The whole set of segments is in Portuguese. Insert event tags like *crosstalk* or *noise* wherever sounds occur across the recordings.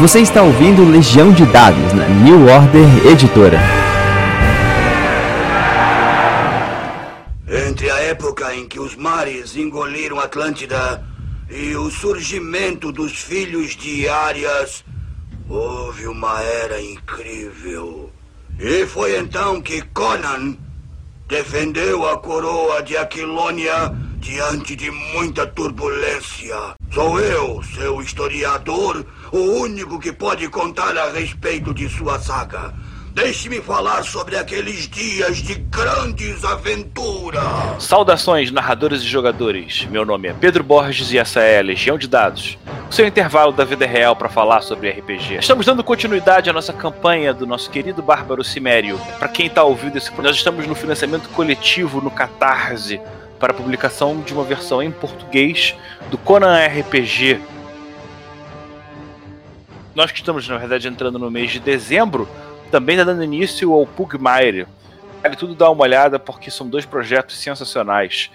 Você está ouvindo Legião de Dados na New Order Editora. Entre a época em que os mares engoliram Atlântida e o surgimento dos filhos de Arias, houve uma era incrível. E foi então que Conan defendeu a coroa de Aquilônia diante de muita turbulência. Sou eu, seu historiador, o único que pode contar a respeito de sua saga. Deixe-me falar sobre aqueles dias de grandes aventuras. Saudações, narradores e jogadores. Meu nome é Pedro Borges e essa é a Legião de Dados. O seu intervalo da vida real para falar sobre RPG. Estamos dando continuidade à nossa campanha do nosso querido Bárbaro Cimério. Para quem está ouvindo esse nós estamos no financiamento coletivo no Catarse para a publicação de uma versão em português do Conan RPG. Nós que estamos, na verdade, entrando no mês de dezembro, também está dando início ao Pugmire. Vale tudo dar uma olhada porque são dois projetos sensacionais.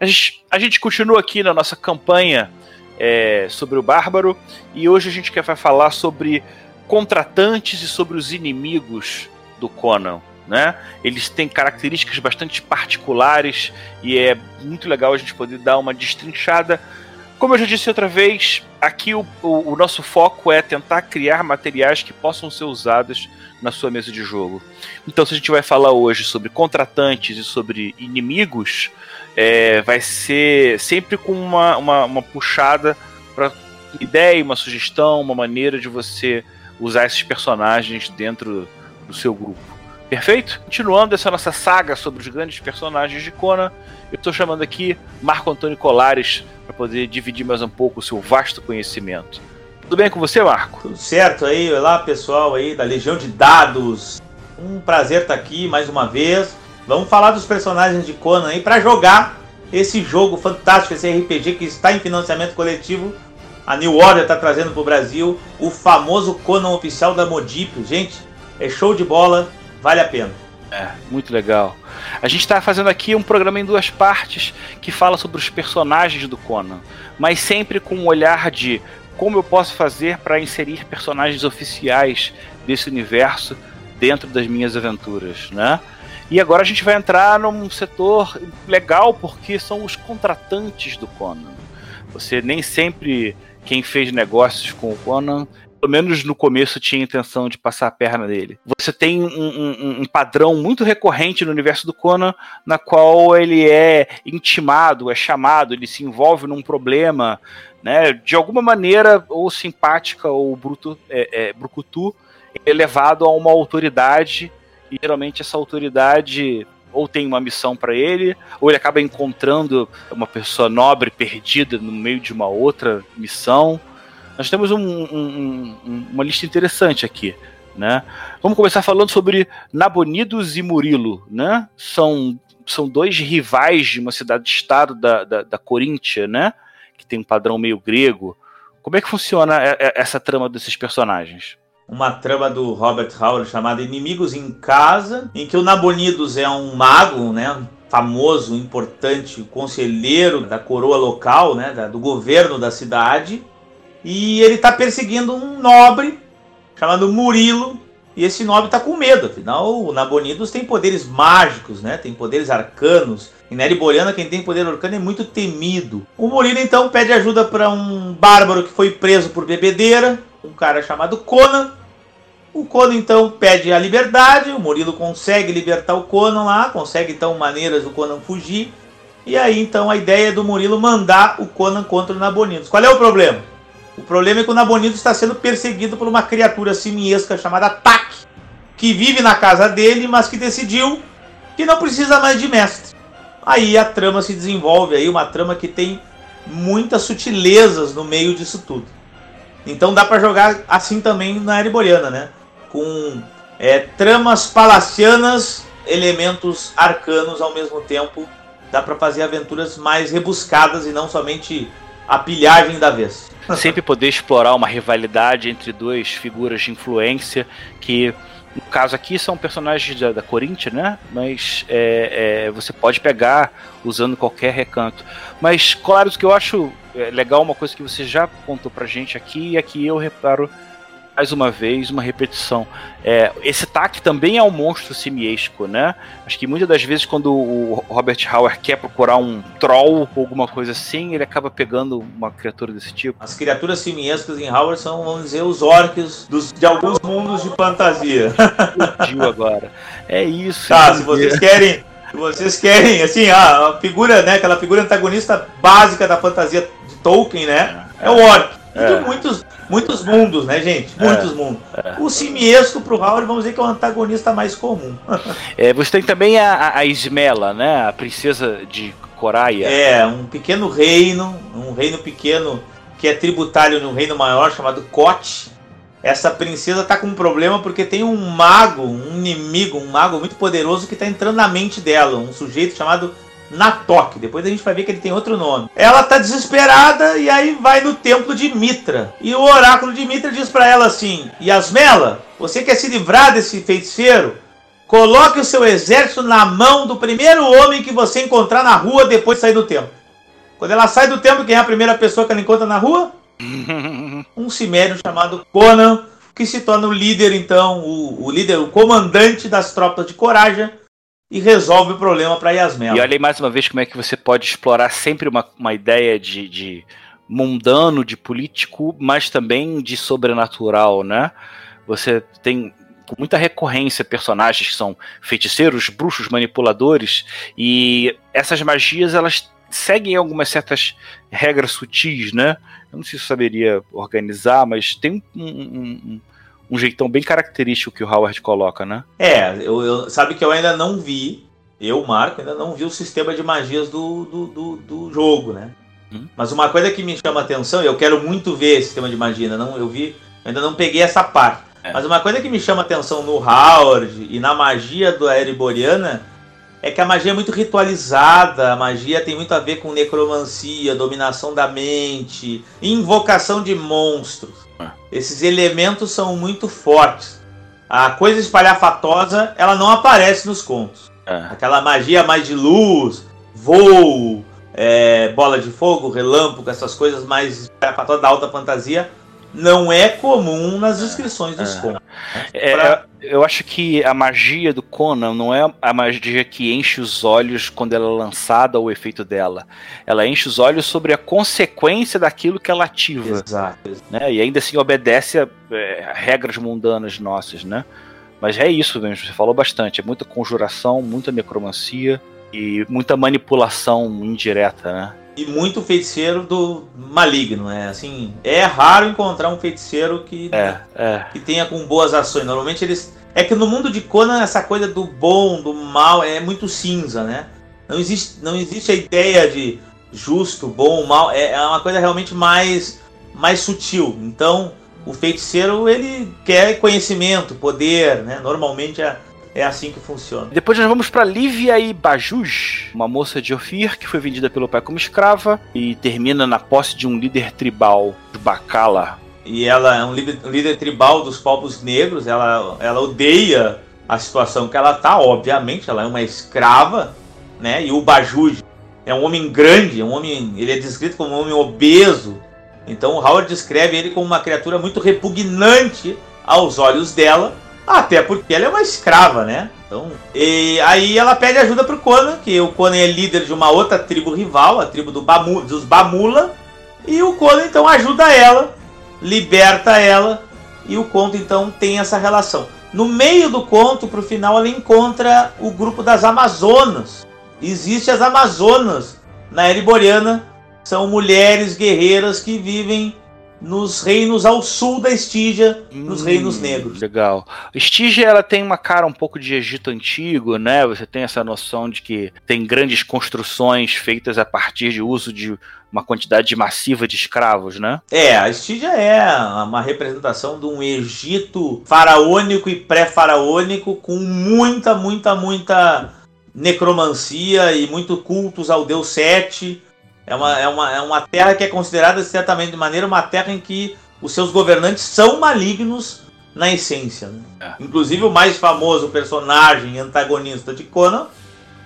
A gente, a gente continua aqui na nossa campanha é, sobre o Bárbaro e hoje a gente quer falar sobre contratantes e sobre os inimigos do Conan. Né? Eles têm características bastante particulares e é muito legal a gente poder dar uma destrinchada. Como eu já disse outra vez, aqui o, o, o nosso foco é tentar criar materiais que possam ser usados na sua mesa de jogo. Então, se a gente vai falar hoje sobre contratantes e sobre inimigos, é, vai ser sempre com uma, uma, uma puxada para ideia, uma sugestão, uma maneira de você usar esses personagens dentro do seu grupo. Perfeito? Continuando essa nossa saga sobre os grandes personagens de Conan, eu estou chamando aqui Marco Antônio Colares para poder dividir mais um pouco o seu vasto conhecimento. Tudo bem com você, Marco? Tudo certo aí, olá pessoal aí da Legião de Dados. Um prazer estar aqui mais uma vez. Vamos falar dos personagens de Conan aí para jogar esse jogo fantástico, esse RPG que está em financiamento coletivo. A New Order está trazendo para o Brasil o famoso Conan oficial da Modip. Gente, é show de bola, vale a pena. É, muito legal. A gente está fazendo aqui um programa em duas partes que fala sobre os personagens do Conan, mas sempre com um olhar de como eu posso fazer para inserir personagens oficiais desse universo dentro das minhas aventuras, né? E agora a gente vai entrar num setor legal porque são os contratantes do Conan. Você nem sempre quem fez negócios com o Conan pelo menos no começo, tinha a intenção de passar a perna dele. Você tem um, um, um, padrão muito recorrente no universo do Conan, na qual ele é intimado, é chamado, ele se envolve num problema, né, de alguma maneira, ou simpática ou bruto, é, é, brucutu, é levado a uma autoridade, e geralmente essa autoridade ou tem uma missão para ele, ou ele acaba encontrando uma pessoa nobre perdida no meio de uma outra missão. Nós temos um, um, um, uma lista interessante aqui. Né? Vamos começar falando sobre Nabonidos e Murilo. Né? São, são dois rivais de uma cidade-estado da, da, da Coríntia, né? que tem um padrão meio grego. Como é que funciona essa trama desses personagens? Uma trama do Robert Howard chamada Inimigos em Casa, em que o Nabonidos é um mago, né? famoso, importante, conselheiro da coroa local, né? do governo da cidade, e ele está perseguindo um nobre chamado Murilo. E esse nobre está com medo, afinal o Nabonidos tem poderes mágicos, né? Tem poderes arcanos. Em Neriboriana quem tem poder arcano é muito temido. O Murilo então pede ajuda para um bárbaro que foi preso por bebedeira, um cara chamado Conan. O Conan então pede a liberdade, o Murilo consegue libertar o Conan lá, consegue então maneiras do Conan fugir. E aí então a ideia é do Murilo mandar o Conan contra o Nabonidos. Qual é o problema? O problema é que o Nabonido está sendo perseguido por uma criatura simiesca chamada Tak, que vive na casa dele, mas que decidiu que não precisa mais de mestre. Aí a trama se desenvolve, aí uma trama que tem muitas sutilezas no meio disso tudo. Então dá para jogar assim também na Ereboriana, né? Com é, tramas palacianas, elementos arcanos ao mesmo tempo. Dá para fazer aventuras mais rebuscadas e não somente a pilhagem da vez. *laughs* Sempre poder explorar uma rivalidade entre duas figuras de influência que No caso aqui são personagens da, da Corinthians, né? Mas é, é, você pode pegar usando qualquer recanto. Mas, claro, o que eu acho é, legal, uma coisa que você já contou pra gente aqui, é que eu reparo mais uma vez uma repetição. É, esse TAC também é um monstro simiesco, né? Acho que muitas das vezes quando o Robert Howard quer procurar um troll ou alguma coisa assim, ele acaba pegando uma criatura desse tipo. As criaturas simiescas em Howard são, vamos dizer, os orcs dos, de alguns mundos de fantasia. Explodiu *laughs* agora. É isso. Tá, se vocês querem se vocês querem, assim, a figura, né, aquela figura antagonista básica da fantasia de Tolkien, né, é o Orc. É. muitos, muitos mundos, né, gente? É. Muitos é. mundos. É. O simiesco pro Howard, vamos dizer que é o antagonista mais comum. *laughs* é, você tem também a, a Ismela, né? A princesa de Coraia. É, um pequeno reino, um reino pequeno que é tributário no reino maior chamado Koch. Essa princesa tá com um problema porque tem um mago, um inimigo, um mago muito poderoso que tá entrando na mente dela, um sujeito chamado Natok. Depois a gente vai ver que ele tem outro nome. Ela tá desesperada e aí vai no templo de Mitra. E o oráculo de Mitra diz para ela assim: Yasmela, você quer se livrar desse feiticeiro? Coloque o seu exército na mão do primeiro homem que você encontrar na rua depois de sair do templo. Quando ela sai do templo, quem é a primeira pessoa que ela encontra na rua? *laughs* um cimério chamado Conan, que se torna o líder, então, o, o líder, o comandante das tropas de Coragem e resolve o problema para Yasmela. E olha aí mais uma vez como é que você pode explorar sempre uma, uma ideia de, de mundano, de político, mas também de sobrenatural, né? Você tem com muita recorrência personagens que são feiticeiros, bruxos, manipuladores e essas magias elas seguem algumas certas regras sutis, né? Eu não sei se eu saberia organizar, mas tem um, um, um jeitão bem característico que o Howard coloca, né? É, eu, eu, sabe que eu ainda não vi, eu, Marco, ainda não vi o sistema de magias do, do, do, do jogo, né? Hum. Mas uma coisa que me chama atenção, eu quero muito ver esse sistema de magia, ainda não, eu vi, ainda não peguei essa parte. É. Mas uma coisa que me chama atenção no Howard e na magia do Ereboriana é que a magia é muito ritualizada, a magia tem muito a ver com necromancia, dominação da mente, invocação de monstros. Esses elementos são muito fortes. A coisa espalhafatosa, ela não aparece nos contos. É. Aquela magia mais de luz, voo, é, bola de fogo, relâmpago, essas coisas mais espalhafatosas da alta fantasia, não é comum nas descrições dos é. contos. É, pra... Eu acho que a magia do Conan não é a magia que enche os olhos quando ela é lançada ou o efeito dela. Ela enche os olhos sobre a consequência daquilo que ela ativa. Exato. Né? E ainda assim obedece a, é, regras mundanas nossas, né? Mas é isso mesmo, você falou bastante. É muita conjuração, muita necromancia e muita manipulação indireta, né? E muito feiticeiro do maligno, é assim, é raro encontrar um feiticeiro que é, é. que tenha com boas ações. Normalmente eles é que no mundo de Conan essa coisa do bom, do mal é muito cinza, né? Não existe não existe a ideia de justo, bom, mal, é, é uma coisa realmente mais mais sutil. Então, o feiticeiro ele quer conhecimento, poder, né? Normalmente a é assim que funciona. Depois nós vamos para Lívia e Bajuj, uma moça de Ofir que foi vendida pelo pai como escrava e termina na posse de um líder tribal, de Bacala. E ela é um líder, um líder tribal dos povos negros, ela, ela odeia a situação que ela tá, obviamente, ela é uma escrava, né? E o Bajuj é um homem grande, um homem, ele é descrito como um homem obeso. Então o Howard descreve ele como uma criatura muito repugnante aos olhos dela até porque ela é uma escrava, né? Então, e aí ela pede ajuda pro Conan, que o Conan é líder de uma outra tribo rival, a tribo do Bamu, dos Bamula, e o Conan então ajuda ela, liberta ela, e o conto então tem essa relação. No meio do conto, pro final, ela encontra o grupo das Amazonas. Existem as Amazonas na Ereboriana, são mulheres guerreiras que vivem nos reinos ao sul da Estígia, hum, nos reinos negros. Legal. Estígia ela tem uma cara um pouco de Egito antigo, né? Você tem essa noção de que tem grandes construções feitas a partir de uso de uma quantidade massiva de escravos, né? É, a Estígia é uma representação de um Egito faraônico e pré-faraônico com muita, muita, muita necromancia e muito cultos ao deus Sete é uma, é, uma, é uma terra que é considerada, certamente de maneira, uma terra em que os seus governantes são malignos na essência. Né? É. Inclusive o mais famoso personagem antagonista de Conan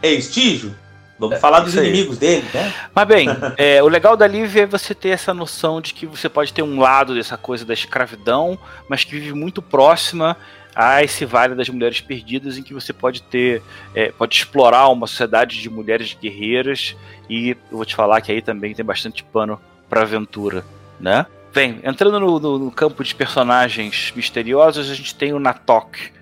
é Estígio. Vamos é, falar dos inimigos dele, né? Mas bem, *laughs* é, o legal da Liv é você ter essa noção de que você pode ter um lado dessa coisa da escravidão, mas que vive muito próxima a esse vale das mulheres perdidas, em que você pode ter, é, pode explorar uma sociedade de mulheres guerreiras e eu vou te falar que aí também tem bastante pano para aventura, né? Bem, entrando no, no, no, campo de personagens misteriosos, a gente tem o Natok,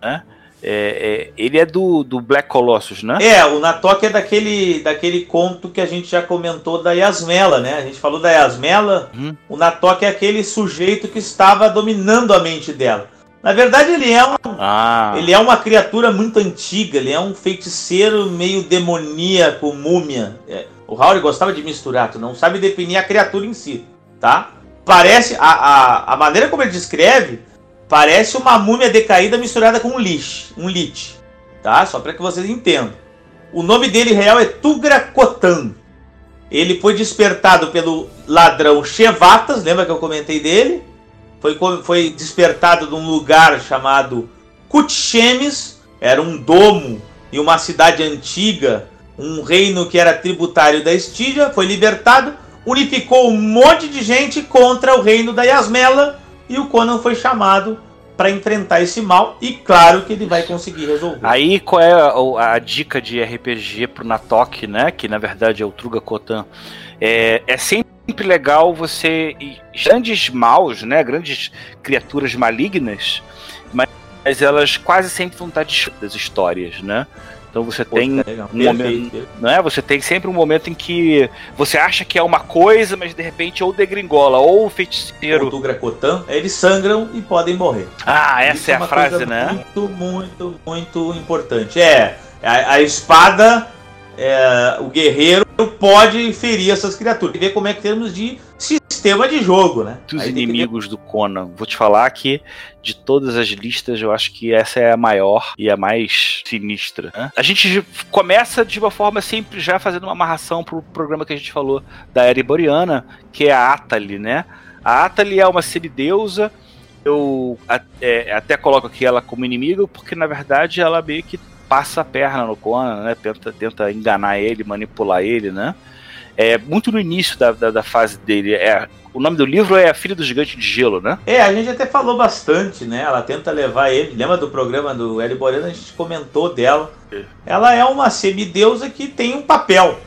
né? É, é, ele é do, do Black Colossus, né? É, o Natok é daquele, daquele conto que a gente já comentou da Yasmela, né? A gente falou da Yasmela. Uhum. O Natok é aquele sujeito que estava dominando a mente dela. Na verdade, ele é, um, ah. ele é uma criatura muito antiga, ele é um feiticeiro meio demoníaco, múmia. É, o Howard gostava de misturar, tu não sabe definir a criatura em si, tá? Parece, a, a, a maneira como ele descreve, parece uma múmia decaída misturada com um lixo, um lich, tá? Só para que vocês entendam. O nome dele real é Tugra Kotan. Ele foi despertado pelo ladrão Chevatas, lembra que eu comentei dele? Foi, foi despertado de um lugar chamado Kutchemes, era um domo em uma cidade antiga, um reino que era tributário da Estígia, foi libertado, unificou um monte de gente contra o reino da Yasmela e o Conan foi chamado para enfrentar esse mal e claro que ele vai conseguir resolver. Aí qual é a, a dica de RPG pro Natok, né? Que na verdade é o Truga Kotan. É, é sempre sempre legal você. Grandes maus, né? Grandes criaturas malignas, mas elas quase sempre vão estar das histórias, né? Então você Pô, tem é um momento, né? Você tem sempre um momento em que você acha que é uma coisa, mas de repente ou degringola, ou o feiticeiro. O Gracotan, eles sangram e podem morrer. Ah, essa Isso é, é a frase, né? Muito, muito, muito importante. É, a, a espada é, o guerreiro pode ferir essas criaturas. E ver como é que temos de sistema de jogo, né? Os inimigos do Conan. Vou te falar que de todas as listas, eu acho que essa é a maior e a mais sinistra. Né? A gente começa de uma forma sempre já fazendo uma amarração pro programa que a gente falou da Era Iboriana, que é a Atali, né? A Atali é uma semideusa. Eu é, até coloco aqui ela como inimigo, porque na verdade ela meio que passa a perna no Conan, né? Tenta, tenta enganar ele, manipular ele, né? É muito no início da, da, da fase dele. É, o nome do livro é A Filha do Gigante de Gelo, né? É, a gente até falou bastante, né? Ela tenta levar ele. Lembra do programa do Eli Borena? A gente comentou dela. É. Ela é uma semideusa que tem um papel: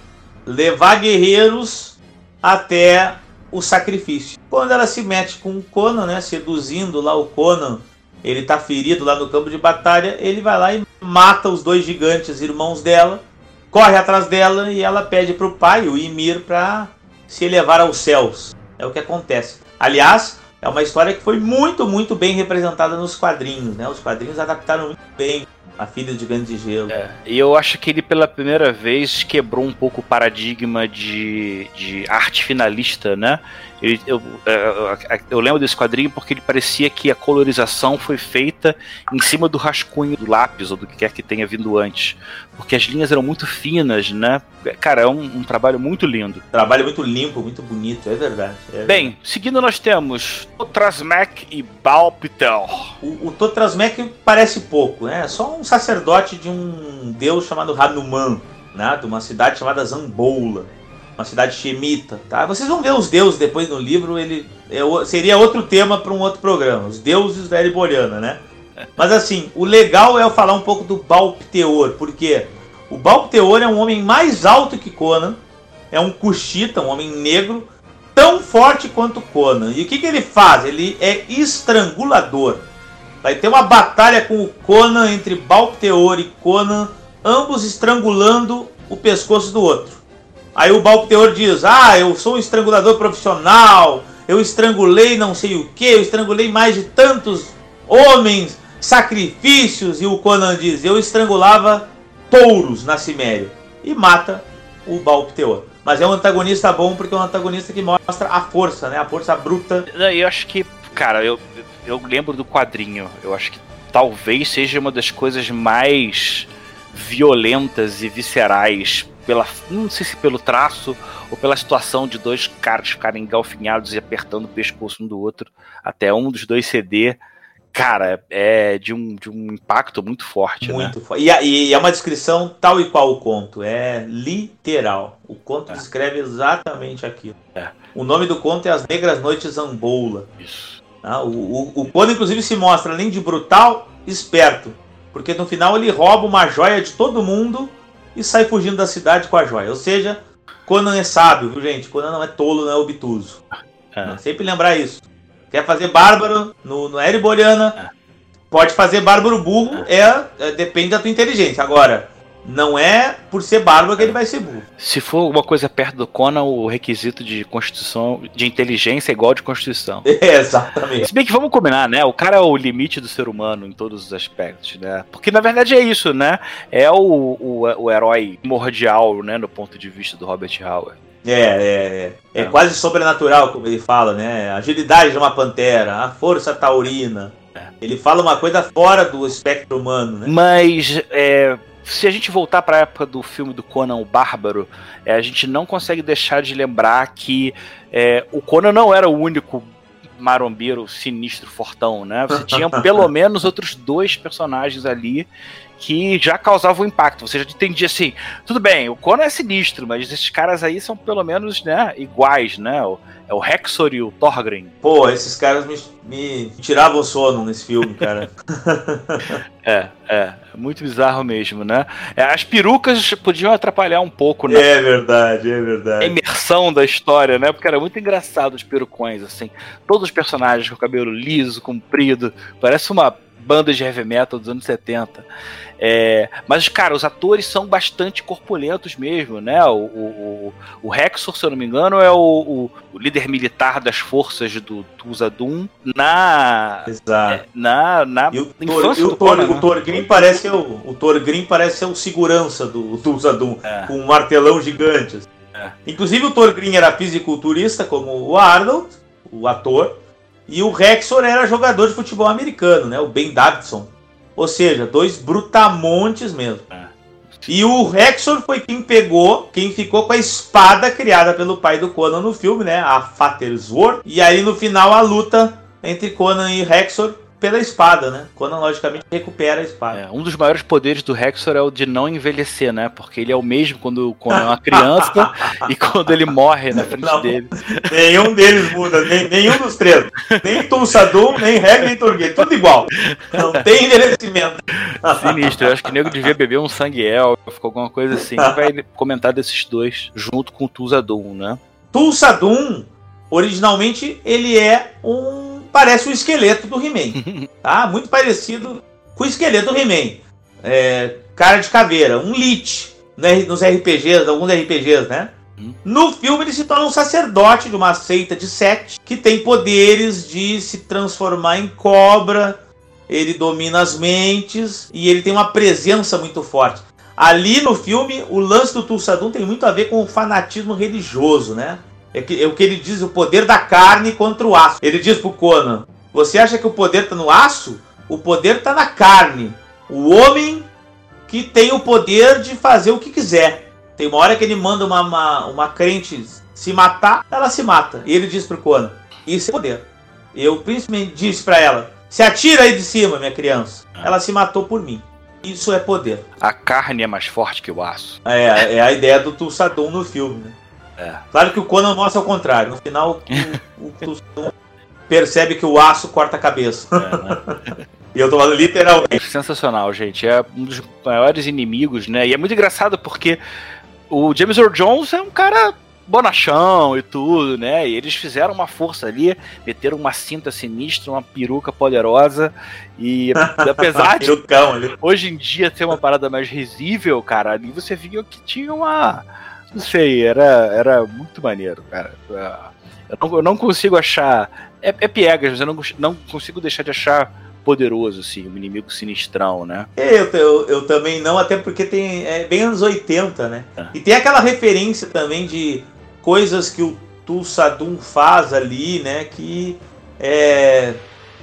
levar guerreiros até o sacrifício. Quando ela se mete com o Conan, né? Seduzindo lá o Conan ele tá ferido lá no campo de batalha, ele vai lá e mata os dois gigantes irmãos dela, corre atrás dela e ela pede pro pai, o Ymir, para se elevar aos céus. É o que acontece. Aliás, é uma história que foi muito, muito bem representada nos quadrinhos, né? Os quadrinhos adaptaram muito bem a Filha de Gigante de Gelo. É, e eu acho que ele pela primeira vez quebrou um pouco o paradigma de, de arte finalista, né? Ele, eu, eu, é, eu, lembro desse quadrinho porque ele parecia que a colorização foi feita em cima do rascunho do lápis ou do que quer que tenha vindo antes. Porque as linhas eram muito finas, né? Cara, é um, um trabalho muito lindo. Trabalho muito limpo, muito bonito, é verdade. É Bem, verdade. seguindo nós temos Totrasmek e Balpitel. O, o Totrasmek parece pouco, né? É só um sacerdote de um deus chamado Hanuman, né? De uma cidade chamada Zamboula uma cidade shemita, tá? Vocês vão ver os deuses depois no livro, ele é, seria outro tema para um outro programa, os deuses da Ereboriana, né? Mas assim, o legal é eu falar um pouco do Balpteor, porque o Balpteor é um homem mais alto que Conan, é um Kushita, um homem negro, tão forte quanto Conan. E o que, que ele faz? Ele é estrangulador. Vai ter uma batalha com o Conan entre Balpteor e Conan, ambos estrangulando o pescoço do outro. Aí o Balpteor diz: Ah, eu sou um estrangulador profissional, eu estrangulei não sei o que, eu estrangulei mais de tantos homens, sacrifícios. E o Conan diz: Eu estrangulava touros na Ciméria. E mata o Balpteor. Mas é um antagonista bom porque é um antagonista que mostra a força, né? A força bruta. Eu acho que, cara, eu, eu lembro do quadrinho. Eu acho que talvez seja uma das coisas mais violentas e viscerais pela não sei se pelo traço ou pela situação de dois caras ficarem engalfinhados e apertando o pescoço um do outro até um dos dois ceder. cara, é de um, de um impacto muito forte. Muito né? forte. E, e, é uma descrição tal e qual o conto. É literal. O conto é. descreve exatamente aquilo. É. O nome do conto é As Negras Noites Zamboula. Isso. Ah, o, o, o Conan, inclusive, se mostra, além de brutal, esperto. Porque no final ele rouba uma joia de todo mundo e sai fugindo da cidade com a joia. Ou seja, Conan é sábio, viu, gente? Conan não é tolo, não é obtuso. É. Sempre lembrar isso. Quer fazer bárbaro no, no Ereboriana, é. pode fazer bárbaro burro, é. é, depende da tua inteligência. Agora, não é por ser bárbaro que ele vai ser burro. Se for alguma coisa perto do Conan, o requisito de constituição, de inteligência é igual de constituição. *laughs* É, exatamente. Se bem que vamos combinar, né? O cara é o limite do ser humano em todos os aspectos, né? Porque na verdade é isso, né? É o, o, o herói primordial, né? No ponto de vista do Robert Howard. É, é, é, é. quase sobrenatural, como ele fala, né? A agilidade de uma pantera, a força taurina. É. Ele fala uma coisa fora do espectro humano, né? Mas é, se a gente voltar para a época do filme do Conan o Bárbaro, é, a gente não consegue deixar de lembrar que é, o Conan não era o único marombeiro sinistro fortão, né? Você *laughs* tinha pelo menos outros dois personagens ali que já causavam impacto. Você já entendia assim, tudo bem, o Conan é sinistro, mas esses caras aí são pelo menos, né, iguais, né? O, é o Hexor e o Thorgrim. Pô, esses caras me, me tiravam sono nesse filme, cara. *laughs* é, é, muito bizarro mesmo, né? É, as perucas podiam atrapalhar um pouco, né? É verdade, é verdade. A imersão da história, né? Porque era muito engraçado os perucões, assim. Todos os personagens com o cabelo liso, comprido, parece uma banda de heavy metal dos anos 70. É, mas, cara, os atores são bastante corpulentos mesmo, né? O, o, o Rexor, se eu não me engano, é o, o líder militar das forças do Tulsa Doom na. Exato. É, na, na e o, infância do o, Tor, né? parece ser o, o Torgrim parece ser o segurança do Tulsa Doom, é. com um martelão gigante. Assim. É. Inclusive o Torgrim era fisiculturista, como o Arnold, o ator, e o Rexor era jogador de futebol americano, né? O Ben Davidson. Ou seja, dois brutamontes mesmo. É. E o Rexor foi quem pegou, quem ficou com a espada criada pelo pai do Conan no filme, né? A Fatersworth. E aí no final a luta entre Conan e Rexor pela espada, né? Conan, logicamente, recupera a espada. É, um dos maiores poderes do Rexor é o de não envelhecer, né? Porque ele é o mesmo quando, quando é uma criança *laughs* e quando ele morre na frente não, dele. Nenhum deles muda, nem, nenhum dos três. Nem Tulsadum, nem Reg, nem Torguet. Tudo igual. Não tem envelhecimento. *laughs* Sinistro. Eu acho que o nego devia beber um sangue élfico, alguma coisa assim. vai comentar desses dois junto com o Tulsadum, né? Tulsadum, originalmente, ele é um parece o esqueleto do He-Man. *laughs* Tá? Muito parecido com o esqueleto do He-Man. É, cara de caveira, um Lich né, nos RPGs, alguns RPGs, né? Hum. No filme ele se torna um sacerdote de uma seita de sete que tem poderes de se transformar em cobra. Ele domina as mentes e ele tem uma presença muito forte. Ali no filme, o lance do Tulsadum tem muito a ver com o fanatismo religioso, né? É, que, é o que ele diz, o poder da carne contra o aço. Ele diz pro Conan: Você acha que o poder está no aço? O poder está na carne. O homem que tem o poder de fazer o que quiser. Tem uma hora que ele manda uma, uma, uma crente se matar, ela se mata. E ele diz pro Conan: Isso é poder. Eu principalmente disse para ela: Se atira aí de cima, minha criança. Ah. Ela se matou por mim. Isso é poder. A carne é mais forte que o aço. É, é a ideia do Tulsadum no filme, né? É. Claro que o Conan mostra ao contrário. No final, o, o percebe que o aço corta a cabeça. É, né? *laughs* e eu tô falando literalmente. Sensacional, gente. É um dos maiores inimigos, né? E é muito engraçado porque o James Earl Jones é um cara bonachão e tudo, né? E eles fizeram uma força ali, meteram uma cinta sinistra, uma peruca poderosa e *laughs* apesar de hoje em dia ter uma parada mais risível, cara, ali você via que tinha uma não sei, era, era muito maneiro, cara. Eu não, eu não consigo achar. É, é piegas, mas eu não, não consigo deixar de achar poderoso, assim, um inimigo sinistrão, né? Eu, eu, eu, também não, até porque tem. É bem anos 80, né? É. E tem aquela referência também de coisas que o Tulsadum faz ali, né? Que é.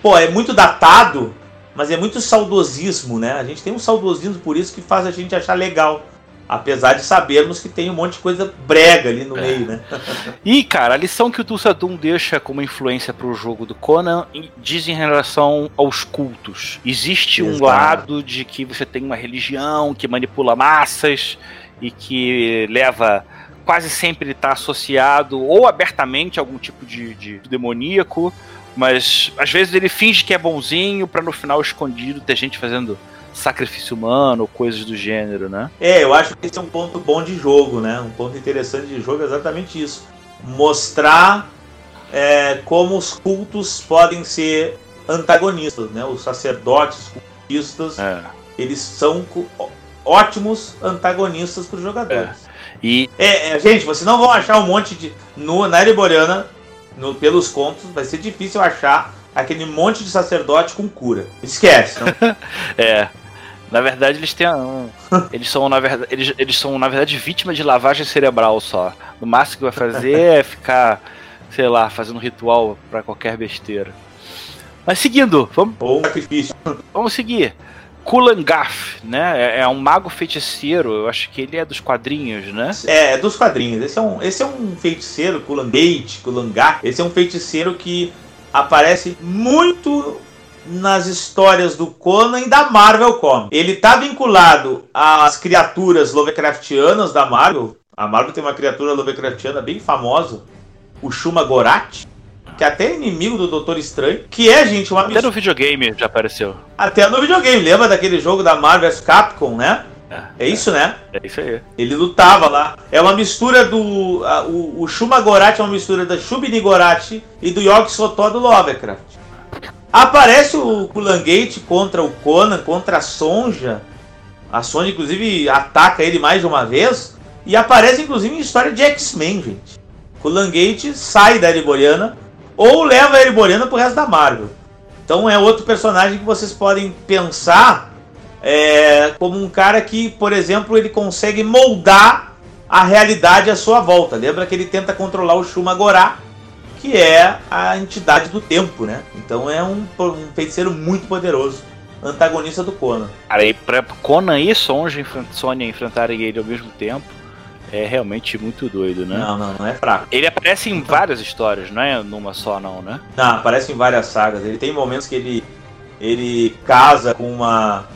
Pô, é muito datado, mas é muito saudosismo, né? A gente tem um saudosismo por isso que faz a gente achar legal Apesar de sabermos que tem um monte de coisa brega ali no é. meio, né? *laughs* e, cara, a lição que o Tulsa Doom deixa como influência para o jogo do Conan diz em relação aos cultos. Existe Exato. um lado de que você tem uma religião que manipula massas e que leva quase sempre está associado ou abertamente a algum tipo de, de demoníaco, mas às vezes ele finge que é bonzinho para no final escondido ter gente fazendo sacrifício humano, coisas do gênero, né? É, eu acho que esse é um ponto bom de jogo, né? Um ponto interessante de jogo é exatamente isso. Mostrar é, como os cultos podem ser antagonistas, né? Os sacerdotes cultistas, é. eles são ótimos antagonistas para os jogadores. É. E... É, é, gente, vocês não vão achar um monte de... No, na Ereboriana, no, pelos contos, vai ser difícil achar aquele monte de sacerdote com cura. Esquece. Não? *laughs* é. Na verdade, eles têm um, *laughs* eles são na verdade eles, eles são na verdade vítimas de lavagem cerebral só. No máximo que vai fazer é ficar, sei lá, fazendo ritual para qualquer besteira. Mas seguindo, vamos Ou sacrifício. Vamos seguir. Kulangaf, né? É, é um mago feiticeiro. Eu acho que ele é dos quadrinhos, né? É, é dos quadrinhos. Esse é um, esse é um feiticeiro, Kulangate, Kulangaf. Esse é um feiticeiro que aparece muito nas histórias do Conan e da Marvel Comics. Ele está vinculado às criaturas Lovecraftianas da Marvel. A Marvel tem uma criatura Lovecraftiana bem famosa, o Shuma Gorath, que é até inimigo do Doutor Estranho, que é, gente, uma Até no videogame já apareceu. Até no videogame, lembra daquele jogo da Marvel vs Capcom, né? É, é isso, né? É isso aí. Ele lutava lá. É uma mistura do. A, o, o Shuma Gorath é uma mistura da Shubini Gorath e do Yogg Sotho do Lovecraft. Aparece o Kulangate contra o Conan, contra a Sonja. A Sonja, inclusive, ataca ele mais uma vez. E aparece, inclusive, em história de X-Men, gente. Kulangate sai da Ereboriana ou leva a Ereboriana pro resto da Marvel. Então é outro personagem que vocês podem pensar é, como um cara que, por exemplo, ele consegue moldar a realidade à sua volta. Lembra que ele tenta controlar o Shuma Gorá, que é a entidade do tempo, né? Então é um, um feiticeiro muito poderoso, antagonista do Conan. Cara, e pra Conan e Sonja Sônia enfrentarem ele ao mesmo tempo é realmente muito doido, né? Não, não, não é fraco. Ele aparece em várias histórias, não é numa só não, né? Não, aparece em várias sagas. Ele tem momentos que ele ele casa com uma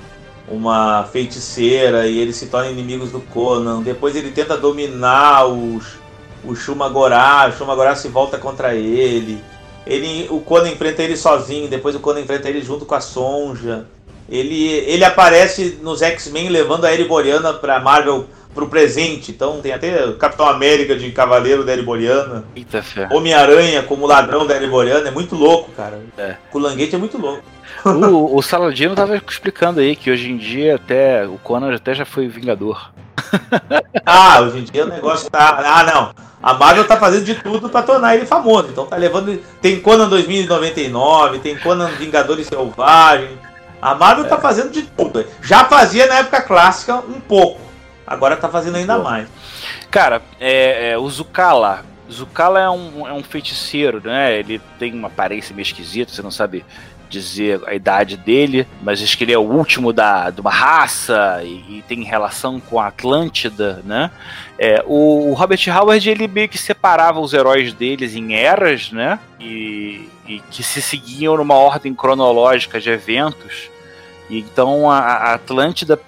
uma feiticeira e eles se tornam inimigos do Conan. Depois ele tenta dominar os o Shuma Gorá, o Shuma Gorá se volta contra ele. Ele, o Conan enfrenta ele sozinho, depois o Conan enfrenta ele junto com a Sonja. Ele, ele aparece nos X-Men levando a Ereboriana pra Marvel pro presente. Então tem até o Capitão América de Cavaleiro da Ereboriana. Eita fé. Homem-Aranha como ladrão da Ereboriana. É muito louco, cara. É. O Languete é muito louco. O, o Saladino tava explicando aí que hoje em dia até o Conan até já foi Vingador. *laughs* ah, hoje em dia o negócio tá. Ah, não. A Marvel tá fazendo de tudo para tornar ele famoso. Então tá levando. Tem Conan 2099, tem Conan Vingadores Selvagens. A Marvel tá é. tá fazendo de tudo. Já fazia na época clássica um pouco. Agora tá fazendo ainda mais. Cara, é, é, o Zukala. Zukala é um, é um feiticeiro, né? Ele tem uma aparência meio esquisita, você não sabe dizer a idade dele, mas diz que ele é o último da, de uma raça e, e tem relação com a Atlântida, né? É, o, Robert Howard ele meio que separava os heróis deles em eras, né? E, e que se seguiam numa ordem cronológica de eventos. E então a, a Atlântida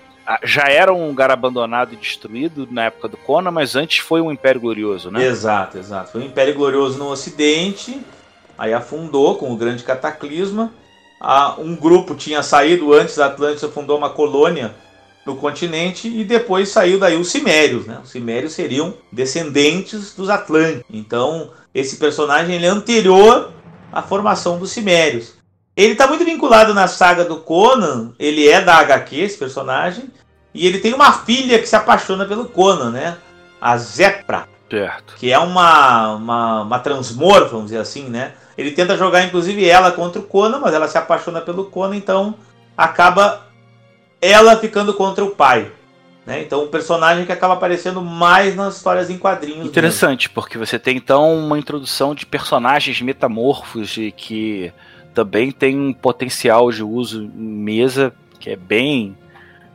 já era um lugar abandonado e destruído na época do Conan, mas antes foi um Império Glorioso, né? Exato, exato. Foi um Império Glorioso no Ocidente, aí afundou com o grande cataclisma, um grupo tinha saído antes da Atlântida, fundou uma colônia no continente e depois saiu daí os Cimérios. Né? Os Cimérios seriam descendentes dos Atlânticos. Então, esse personagem ele é anterior à formação dos Cimérios. Ele está muito vinculado na saga do Conan, ele é da HQ, esse personagem, e ele tem uma filha que se apaixona pelo Conan, né? A Zepra. Certo. Que é uma, uma, uma transmorfa, vamos dizer assim, né? Ele tenta jogar, inclusive, ela contra o Conan, mas ela se apaixona pelo Conan, então acaba ela ficando contra o pai. Né? Então, o personagem que acaba aparecendo mais nas histórias em quadrinhos. Interessante, mesmo. porque você tem então uma introdução de personagens metamorfos e que também tem um potencial de uso em mesa que é bem,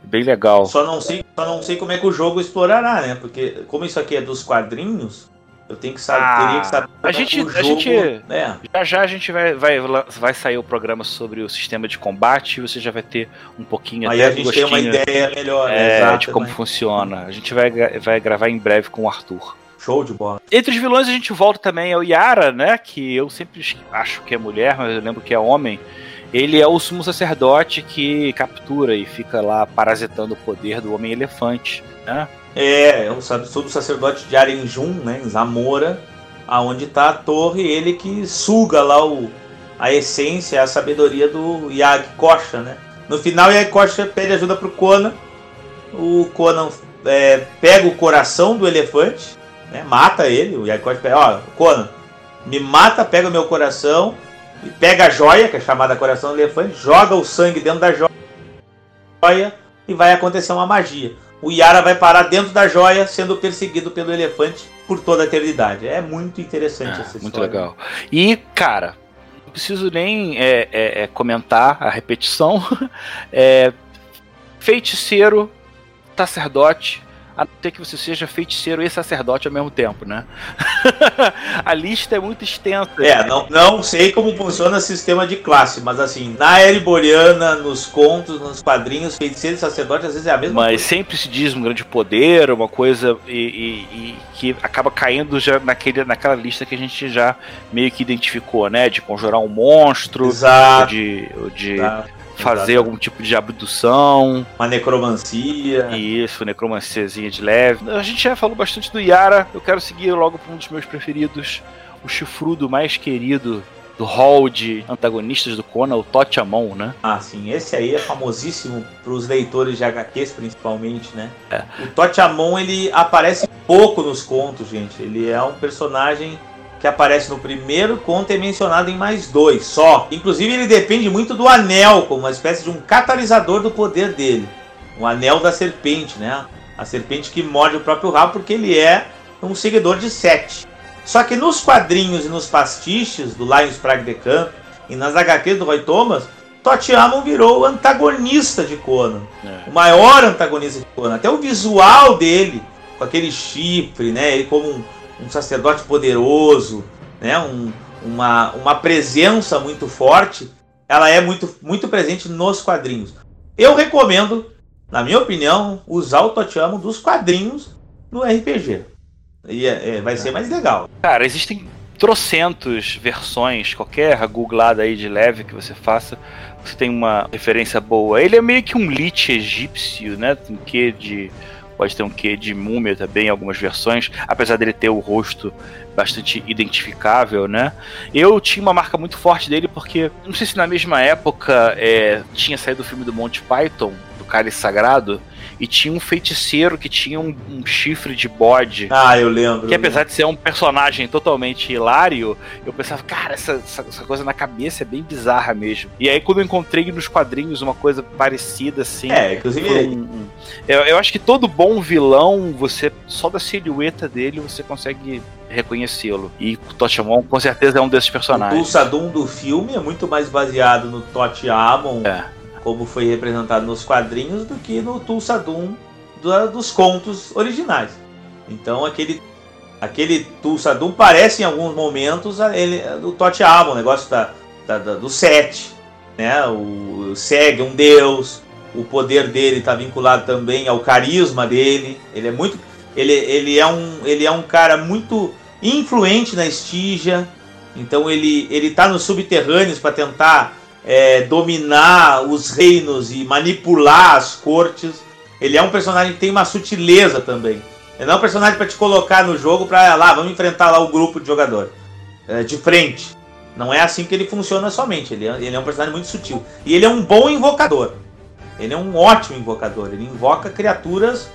bem legal. Só não sei Só não sei como é que o jogo explorará, né? Porque como isso aqui é dos quadrinhos, eu tenho que saber, ah, teria que saber. A gente, a gente é. já já a gente vai, vai, vai sair o programa sobre o sistema de combate. Você já vai ter um pouquinho Aí a gente tem uma ideia melhor, é, né? de como funciona. A gente vai, vai gravar em breve com o Arthur. Show de bola. Entre os vilões a gente volta também ao Yara, né? Que eu sempre acho que é mulher, mas eu lembro que é homem. Ele é o sumo sacerdote que captura e fica lá parasitando o poder do homem elefante, né? É, eu sou do sacerdote de Arenjum, né, em Zamora, aonde está a torre, ele que suga lá o, a essência, a sabedoria do Yag Kosha, né? No final, Yag Kosha pede ajuda pro Conan. O Conan é, pega o coração do elefante, né, mata ele. O Yag Kosha pega, ó, Conan, me mata, pega o meu coração, e pega a joia, que é chamada coração do elefante, joga o sangue dentro da joia e vai acontecer uma magia o Yara vai parar dentro da joia, sendo perseguido pelo elefante por toda a eternidade. É muito interessante é, essa história. Muito legal. E, cara, não preciso nem é, é, é comentar a repetição. *laughs* É, feiticeiro, sacerdote, a não ser que você seja feiticeiro e sacerdote ao mesmo tempo, né? *laughs* a lista é muito extensa. É, não, não sei como funciona o sistema de classe, mas assim, na Ereboriana, nos contos, nos quadrinhos, feiticeiro e sacerdote às vezes é a mesma mas coisa. Mas sempre se diz um grande poder, uma coisa e, e, e, que acaba caindo já naquele, naquela lista que a gente já meio que identificou, né? De conjurar um monstro, Exato. de, de Exato fazer algum tipo de abdução. Uma necromancia. Isso, necromanciazinha de leve. A gente já falou bastante do Yara, eu quero seguir logo para um dos meus preferidos, o chifrudo mais querido do hall de antagonistas do Conan, o Totiamon, né? Ah, sim, esse aí é famosíssimo para os leitores de HQs, principalmente, né? É. O Totiamon, ele aparece pouco nos contos, gente. Ele é um personagem que aparece no primeiro conto é mencionado em mais dois só. Inclusive ele depende muito do anel como uma espécie de um catalisador do poder dele. O anel da serpente, né? A serpente que morde o próprio rabo porque ele é um seguidor de Sete. Só que nos quadrinhos e nos pastiches do Lions Prague de Camp e nas HQs do Roy Thomas, Totiamon virou o antagonista de Conan. É. O maior antagonista de Conan. Até o visual dele, com aquele chifre, né? Ele como um um sacerdote poderoso, né? Um, uma, uma presença muito forte, ela é muito, muito presente nos quadrinhos. Eu recomendo, na minha opinião, usar o Totiamo dos quadrinhos no RPG. E é, é, vai ser mais legal. Cara, existem trocentos versões, qualquer googlada aí de leve que você faça, você tem uma referência boa. Ele é meio que um lich egípcio, né? Tem que de pode ter um quê de múmia também algumas versões, apesar dele ter o rosto bastante identificável, né? Eu tinha uma marca muito forte dele porque, não sei se na mesma época é, tinha saído o filme do Monty Python, Cálice Sagrado, e tinha um feiticeiro que tinha um, um, chifre de bode. Ah, eu lembro. Que apesar de ser um personagem totalmente hilário, eu pensava, cara, essa, essa, essa, coisa na cabeça é bem bizarra mesmo. E aí, quando eu encontrei nos quadrinhos uma coisa parecida assim. É, inclusive. Um, eu, eu acho que todo bom vilão, você. Só da silhueta dele você consegue reconhecê-lo. E o Totiamon com certeza é um desses personagens. O Tulsadum do filme é muito mais baseado no Totiamon. É como foi representado nos quadrinhos, do que no Tulsa Doom do, dos contos originais. Então aquele aquele Tulsa Doom parece em alguns momentos ele, o Tote o negócio da, da, da, do Sete, né? O, segue um deus, o poder dele está vinculado também ao carisma dele. Ele é muito ele, ele, é um, ele é um cara muito influente na Estígia. Então ele ele está nos subterrâneos para tentar é, dominar os reinos e manipular as cortes. Ele é um personagem que tem uma sutileza também. Ele não é um personagem para te colocar no jogo para lá, vamos enfrentar lá o grupo de jogador é, de frente. Não é assim que ele funciona somente. Ele é, ele é um personagem muito sutil. E ele é um bom invocador. Ele é um ótimo invocador. Ele invoca criaturas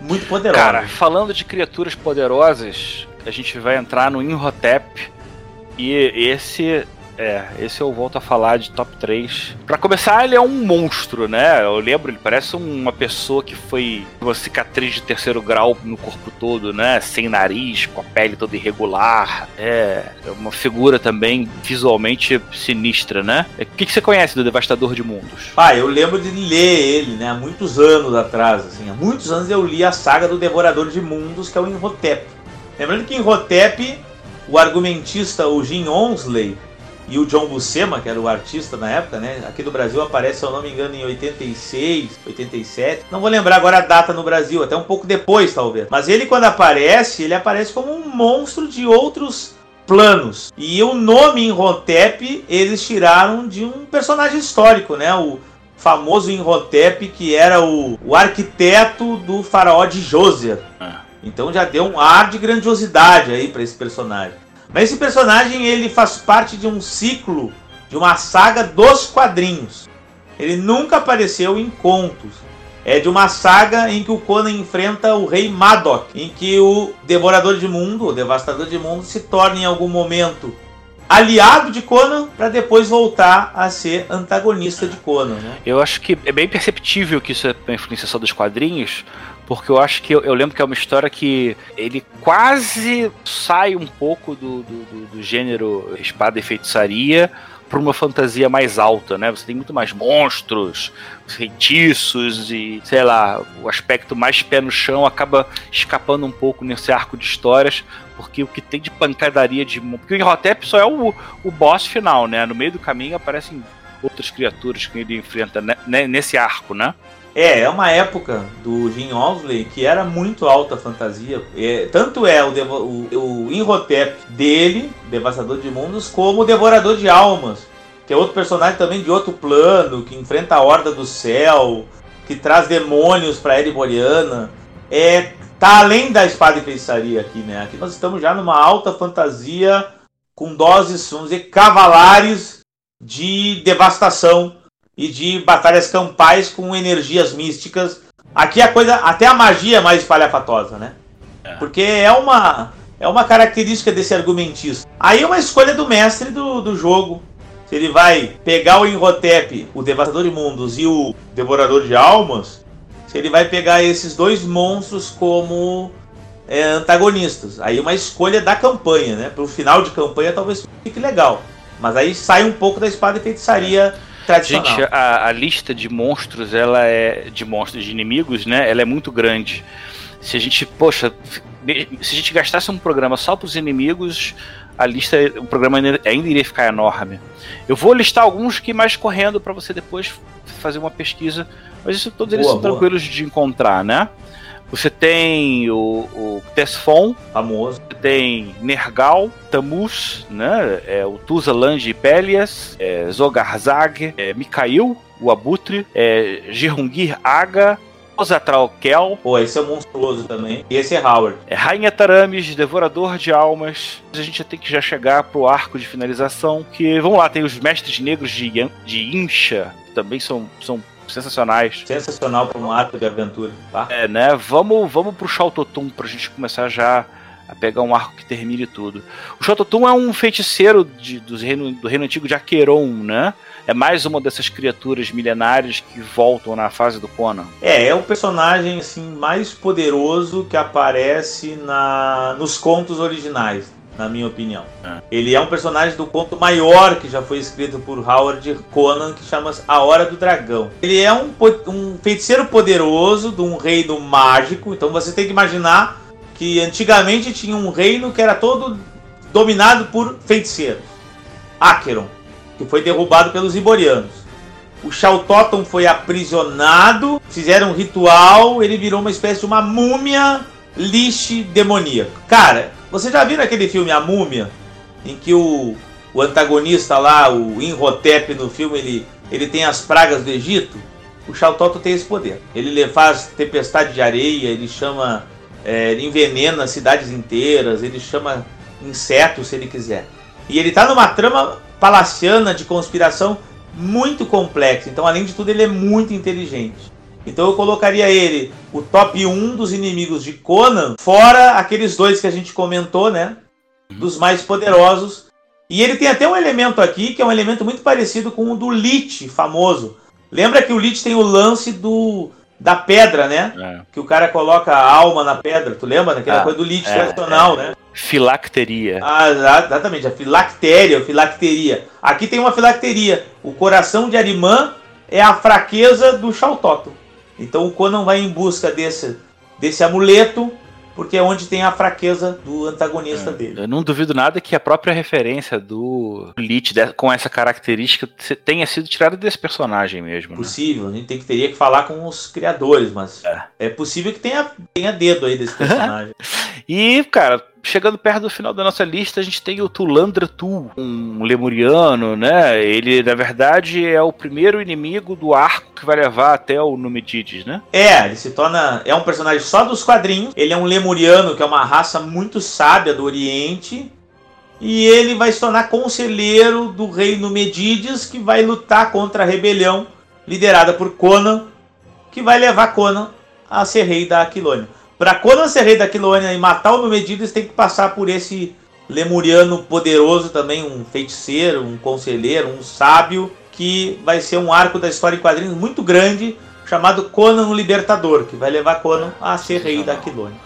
muito poderosas. Cara, falando de criaturas poderosas, a gente vai entrar no Inhotep. E esse É, esse eu volto a falar de top 3. Para começar, ele é um monstro, né? Eu lembro, ele parece uma pessoa que foi uma cicatriz de terceiro grau no corpo todo, né? Sem nariz, com a pele toda irregular. É, é uma figura também visualmente sinistra, né? O que, que você conhece do Devastador de Mundos? Ah, eu lembro de ler ele, né? Há muitos anos atrás, assim. Há muitos anos eu li a saga do Devorador de Mundos, que é o Inhotep. Lembrando que Inhotep, o argumentista, o Jim Onsley, e o John Buscema, que era o artista na época, né? Aqui no Brasil aparece, se eu não me engano, em 86, 87. Não vou lembrar agora a data no Brasil, até um pouco depois, talvez. Mas ele, quando aparece, ele aparece como um monstro de outros planos. E o nome Inhotep eles tiraram de um personagem histórico, né? O famoso Inhotep, que era o, o arquiteto do faraó de Djoser. Ah. Então já deu um ar de grandiosidade aí para esse personagem. Mas esse personagem ele faz parte de um ciclo, de uma saga dos quadrinhos. Ele nunca apareceu em contos. É de uma saga em que o Conan enfrenta o rei Madoc, em que o Devorador de Mundo, o Devastador de Mundo, se torna em algum momento aliado de Conan para depois voltar a ser antagonista de Conan. Né? Eu acho que é bem perceptível que isso é uma influência só dos quadrinhos, porque eu acho que eu, eu, lembro que é uma história que ele quase sai um pouco do, do, do, gênero espada e feitiçaria para uma fantasia mais alta, né? Você tem muito mais monstros, feitiços e, sei lá, o aspecto mais pé no chão acaba escapando um pouco nesse arco de histórias, porque o que tem de pancadaria de. Porque o Imhotep só é o, o boss final, né? No meio do caminho aparecem outras criaturas que ele enfrenta nesse arco, né? É, é uma época do Jim Owsley que era muito alta fantasia. É, tanto é o, o, o Inhotep dele, Devastador de Mundos, como o Devorador de Almas, que é outro personagem também de outro plano, que enfrenta a Horda do Céu, que traz demônios para Ereboriana. É, tá além da espada e feitiçaria aqui, né? Aqui nós estamos já numa alta fantasia com doses, vamos dizer, cavalares de devastação e de batalhas campais com energias místicas. Aqui a coisa, até a magia é mais espalhafatosa, né? É. Porque é uma é uma característica desse argumentista. Aí é uma escolha do mestre do, do jogo. Se ele vai pegar o Inhotep, o Devastador de Mundos e o Devorador de Almas, se ele vai pegar esses dois monstros como é, antagonistas. Aí é uma escolha da campanha, né? Para o final de campanha talvez fique legal. Mas aí sai um pouco da espada e feitiçaria tradicional. Gente, a, a, lista de monstros, ela é de monstros de inimigos, né? Ela é muito grande. Se a gente, poxa, se a gente gastasse um programa só para os inimigos, a lista, o programa ainda iria ficar enorme. Eu vou listar alguns que mais correndo para você depois fazer uma pesquisa, mas isso todos eles boa, são boa. tranquilos de encontrar, né? Você tem o, o Tesfon, famoso. Você tem Nergal, Tamus, né? É, o Tuzalange e Pélias, é, Zogarzag, é, Mikail, o Abutre, é, Aga, Osatralkel. Pô, esse é monstruoso também. E esse é Howard. É Rainha Taramis, Devorador de Almas. A gente tem que já chegar pro arco de finalização. Que, vamos lá, tem os Mestres Negros de, de Incha, que também são, são sensacionais. Sensacional para um arco de aventura, tá? É, né? Vamos, vamos pro Shautotum pra gente começar já a pegar um arco que termine tudo. O Shautotum é um feiticeiro de, do, reino, do reino antigo de Aqueron, né? É mais uma dessas criaturas milenares que voltam na fase do Conan. É, é o personagem assim mais poderoso que aparece na, nos contos originais na minha opinião. Ele é um personagem do conto maior que já foi escrito por Howard Conan, que chama A Hora do Dragão. Ele é um, um feiticeiro poderoso de um reino mágico, então você tem que imaginar que antigamente tinha um reino que era todo dominado por feiticeiros. Acheron, que foi derrubado pelos Iborianos. O Shautoton foi aprisionado, fizeram um ritual, ele virou uma espécie de uma múmia lixe demoníaca. Cara, você já viu aquele filme A Múmia? Em que o, o antagonista lá, o Inhotep no filme, ele, ele tem as pragas do Egito? O Shautoto tem esse poder. Ele faz tempestade de areia, ele chama. É, ele envenena cidades inteiras, ele chama insetos se ele quiser. E ele está numa trama palaciana de conspiração muito complexa. Então, além de tudo, ele é muito inteligente. Então eu colocaria ele, o top 1 dos inimigos de Conan, fora aqueles dois que a gente comentou, né? Dos mais poderosos, E ele tem até um elemento aqui que é um elemento muito parecido com o do Lich famoso. Lembra que o Lich tem o lance do da pedra, né? É. Que o cara coloca a alma na pedra. Tu lembra daquela ah, coisa do Lich é, tradicional, é. né? Filacteria. Ah, exatamente, a filactéria, a filacteria. Aqui tem uma filacteria. O coração de Arimã é a fraqueza do Xautóto. Então o Conan vai em busca desse, desse amuleto porque é onde tem a fraqueza do antagonista é. dele. Eu não duvido nada que a própria referência do Lich com essa característica tenha sido tirada desse personagem mesmo. Né? Possível, né? a gente tem que, teria que falar com os criadores, mas é, é possível que tenha, tenha dedo aí desse *laughs* personagem. e, cara, chegando perto do final da nossa lista, a gente tem o Tulandra Tu, um lemuriano, né? Ele, na verdade, é o primeiro inimigo do arco que vai levar até o Numididis, né? É, ele se torna. É um personagem só dos quadrinhos. Ele é um lemuriano, que é uma raça muito sábia do Oriente. E ele vai se tornar conselheiro do rei Numididis, que vai lutar contra a rebelião liderada por Conan, que vai levar Conan a ser rei da Aquilônia. Para Conan ser rei da Quilônia e matar o Numedides, tem que passar por esse lemuriano poderoso também, um feiticeiro, um conselheiro, um sábio, que vai ser um arco da história em quadrinhos muito grande, chamado Conan o Libertador, que vai levar Conan a ser rei da Quilônia.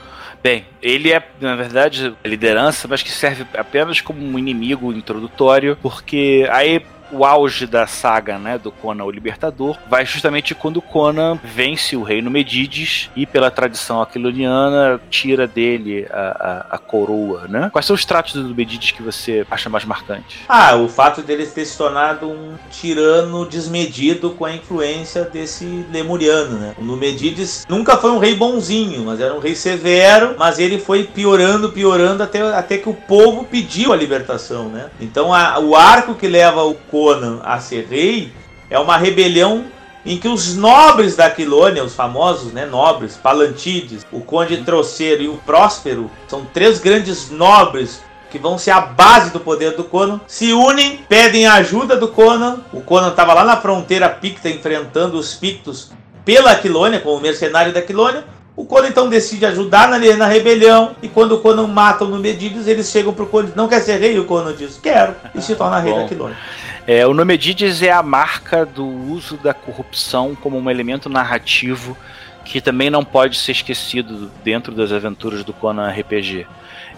Bem, ele é, na verdade, liderança, mas que serve apenas como um inimigo introdutório, porque aí o auge da saga, né, do Conan o Libertador, vai justamente quando Conan vence o reino Medides e, pela tradição aquiloniana, tira dele a, a, a coroa, né? Quais são os tratos do Medides que você acha mais marcantes? Ah, o fato dele ter se tornado um tirano desmedido com a influência desse lemuriano, né? O Numedides nunca foi um rei bonzinho, mas era um rei severo, mas ele foi piorando, piorando até, até que o povo pediu a libertação, né? Então a, o arco que leva o Conan a ser rei é uma rebelião em que os nobres da Aquilônia, os famosos né, nobres, Palantides, o Conde Troceiro e o Próspero, são três grandes nobres que vão ser a base do poder do Conan, se unem, pedem a ajuda do Conan. O Conan estava lá na fronteira picta enfrentando os pictos pela Aquilônia, como mercenário da Aquilônia. O Conan então decide ajudar na, na rebelião e quando o Conan mata o Numedides, eles chegam pro Conan, não quer ser rei? E o Conan diz, quero, e se torna rei da Aquilônia. É, o Nomedides é a marca do uso da corrupção como um elemento narrativo que também não pode ser esquecido dentro das aventuras do Conan RPG.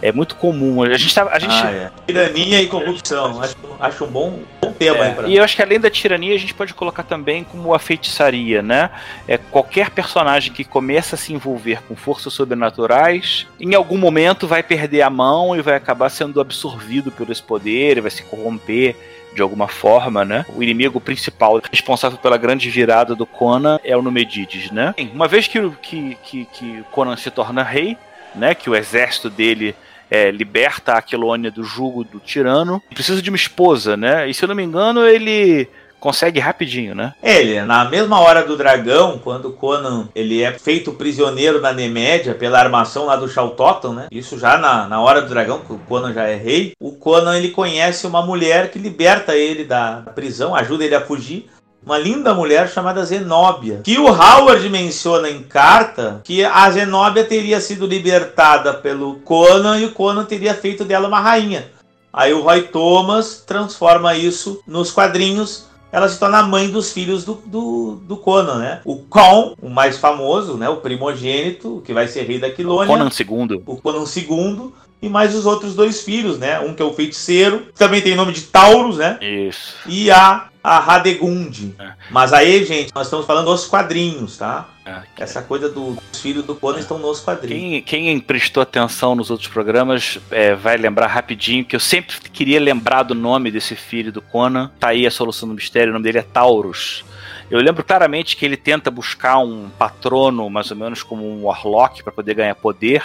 É muito comum. A gente tá, a gente... Ah, é. Tirania e corrupção. Acho, acho um bom, bom tema é, pra... E eu acho que além da tirania, a gente pode colocar também como a feitiçaria, né? É qualquer personagem que começa a se envolver com forças sobrenaturais, em algum momento vai perder a mão e vai acabar sendo absorvido por esse poder, vai se corromper de alguma forma, né? O inimigo principal responsável pela grande virada do Conan é o Numedides, né? Uma vez que, que, que, que Conan se torna rei, né? Que o exército dele é, liberta a Aquilônia do jugo do tirano, precisa de uma esposa, né? E se eu não me engano, ele consegue rapidinho, né? É, ele, na mesma hora do dragão, quando Conan ele é feito prisioneiro na Nemédia pela armação lá do Shautoton, né? Isso já na, na hora do dragão, que o Conan já é rei. O Conan ele conhece uma mulher que liberta ele da prisão, ajuda ele a fugir uma linda mulher chamada Zenóbia, que o Howard menciona em carta que a Zenóbia teria sido libertada pelo Conan e o Conan teria feito dela uma rainha. Aí o Roy Thomas transforma isso nos quadrinhos ela se torna a mãe dos filhos do, do, do Conan, né? O Con, o mais famoso, né? O primogênito, que vai ser rei da Quilônia. Conan II. O Conan II. E mais os outros dois filhos, né? Um que é o feiticeiro, que também tem nome de Taurus, né? Isso. E a a Radegund. É. Mas aí, gente, nós estamos falando dos quadrinhos, tá? É. Essa coisa dos filhos do Conan estão nos quadrinhos. Quem, quem prestou atenção nos outros programas é, vai lembrar rapidinho que eu sempre queria lembrar do nome desse filho do Conan. Tá aí a solução do mistério, o nome dele é Taurus. Eu lembro claramente que ele tenta buscar um patrono, mais ou menos como um Warlock, para poder ganhar poder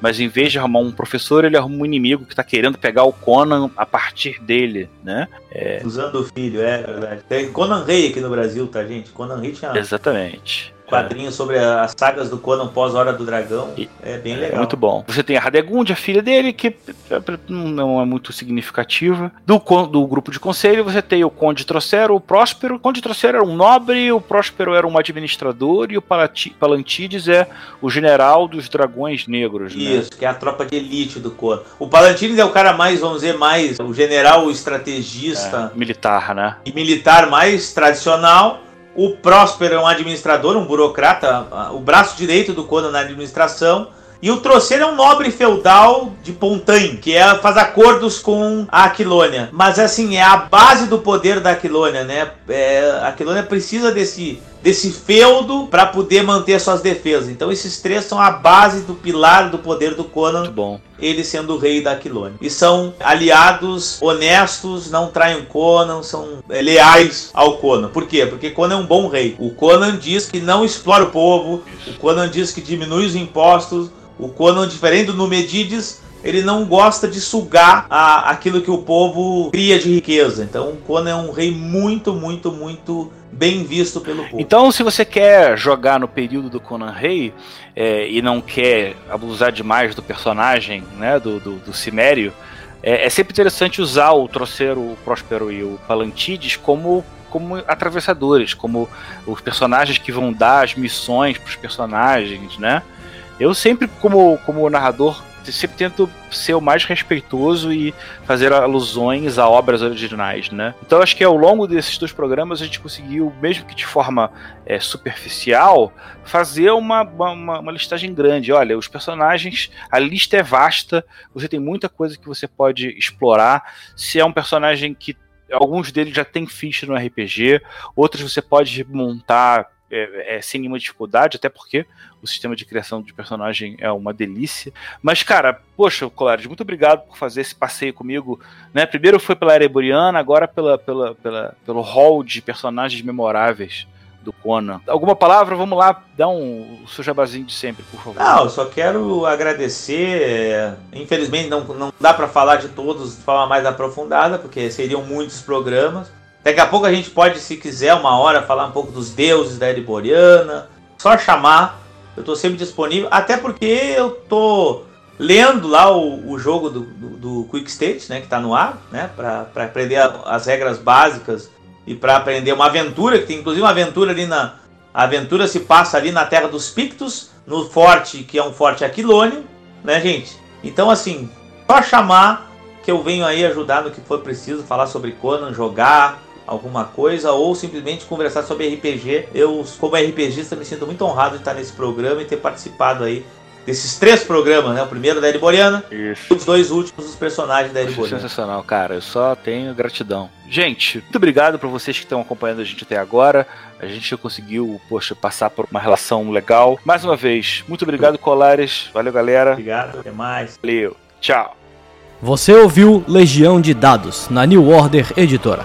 mas em vez de arrumar um professor, ele arruma um inimigo que está querendo pegar o Conan a partir dele, né? É... Usando o filho, é verdade. Tem Conan Rei aqui no Brasil, tá, gente? Conan Rei tinha. Exatamente. Quadrinho sobre as sagas do Conan pós Hora do Dragão. E- é bem É legal. muito bom. Você tem a Radegund, a filha dele, que não é muito significativa. Do, do grupo de conselho, você tem o Conde Trocero, o Próspero. O Conde Trocero era um nobre, o Próspero era um administrador e o Palati- Palantides é o general dos dragões negros. Né? Isso, que é a tropa de elite do Conan. O Palantines é o cara mais, vamos dizer, mais o general o estrategista É, militar, né? e militar mais tradicional. O Próspero é um administrador, um burocrata, o braço direito do Conan na administração. E o Troceiro é um nobre feudal de Pontaine, que é, faz acordos com a Aquilônia. Mas assim, é a base do poder da Aquilônia, né? É, a Aquilônia precisa desse, desse feudo para poder manter suas defesas. Então esses três são a base do pilar do poder do Conan Muito bom. ele sendo o rei da Aquilônia. E são aliados honestos, não traem o Conan, são é, leais ao Conan. Por quê? Porque Conan é um bom rei. O Conan diz que não explora o povo, o Conan diz que diminui os impostos, o Conan, diferente do Numedides, ele não gosta de sugar a- aquilo que o povo cria de riqueza. Então Conan é um rei muito, muito, muito bem visto pelo povo. Então, se você quer jogar no período do Conan Rei é, e não quer abusar demais do personagem, né, do, do, do Cimério, é, é sempre interessante usar o Troceiro, o Próspero e o Palantides como como atravessadores, como os personagens que vão dar as missões para os personagens, né? Eu sempre, como, como narrador, sempre tento ser o mais respeitoso e fazer alusões a obras originais, né? Então acho que ao longo desses dois programas a gente conseguiu, mesmo que de forma é, superficial, fazer uma, uma, uma, listagem grande. Olha, os personagens, a lista é vasta, você tem muita coisa que você pode explorar. Se é um personagem que alguns deles já tem ficha no RPG, outros você pode montar é, é, sem nenhuma dificuldade, até porque o sistema de criação de personagem é uma delícia. Mas, cara, poxa, Colares, muito obrigado por fazer esse passeio comigo. Né? Primeiro foi pela Ereboriana, agora pela, pela, pela, pelo hall de personagens memoráveis do Conan. Alguma palavra? Vamos lá, dá um o seu jabazinho de sempre, por favor. Não, só quero agradecer. é, Infelizmente não, não dá para falar de todos de forma mais aprofundada, porque seriam muitos programas. Daqui a pouco a gente pode, se quiser, uma hora falar um pouco dos deuses da Ereboriana. Só chamar, eu tô sempre disponível. Até porque eu tô lendo lá o, o jogo do, do, do Quick State, né, que tá no ar, né, para aprender a, as regras básicas e para aprender uma aventura, que tem inclusive uma aventura ali na. A aventura se passa ali na Terra dos Pictos, no forte, que é um forte aquilônio, né, gente? Então, assim, só chamar que eu venho aí ajudar no que for preciso, falar sobre Conan, jogar alguma coisa ou simplesmente conversar sobre RPG. Eu, como RPGista, me sinto muito honrado de estar nesse programa e ter participado aí desses três programas, né? O primeiro da Ereboriana Isso. e os dois últimos dos personagens da Foi Ereboriana. sensacional, cara. Eu só tenho gratidão. Gente, muito obrigado para vocês que estão acompanhando a gente até agora. A gente conseguiu, poxa, passar por uma relação legal. Mais uma vez, muito obrigado, Colares. Valeu, galera. Obrigado, até mais. Valeu. Tchau. Você ouviu Legião de Dados na New Order Editora.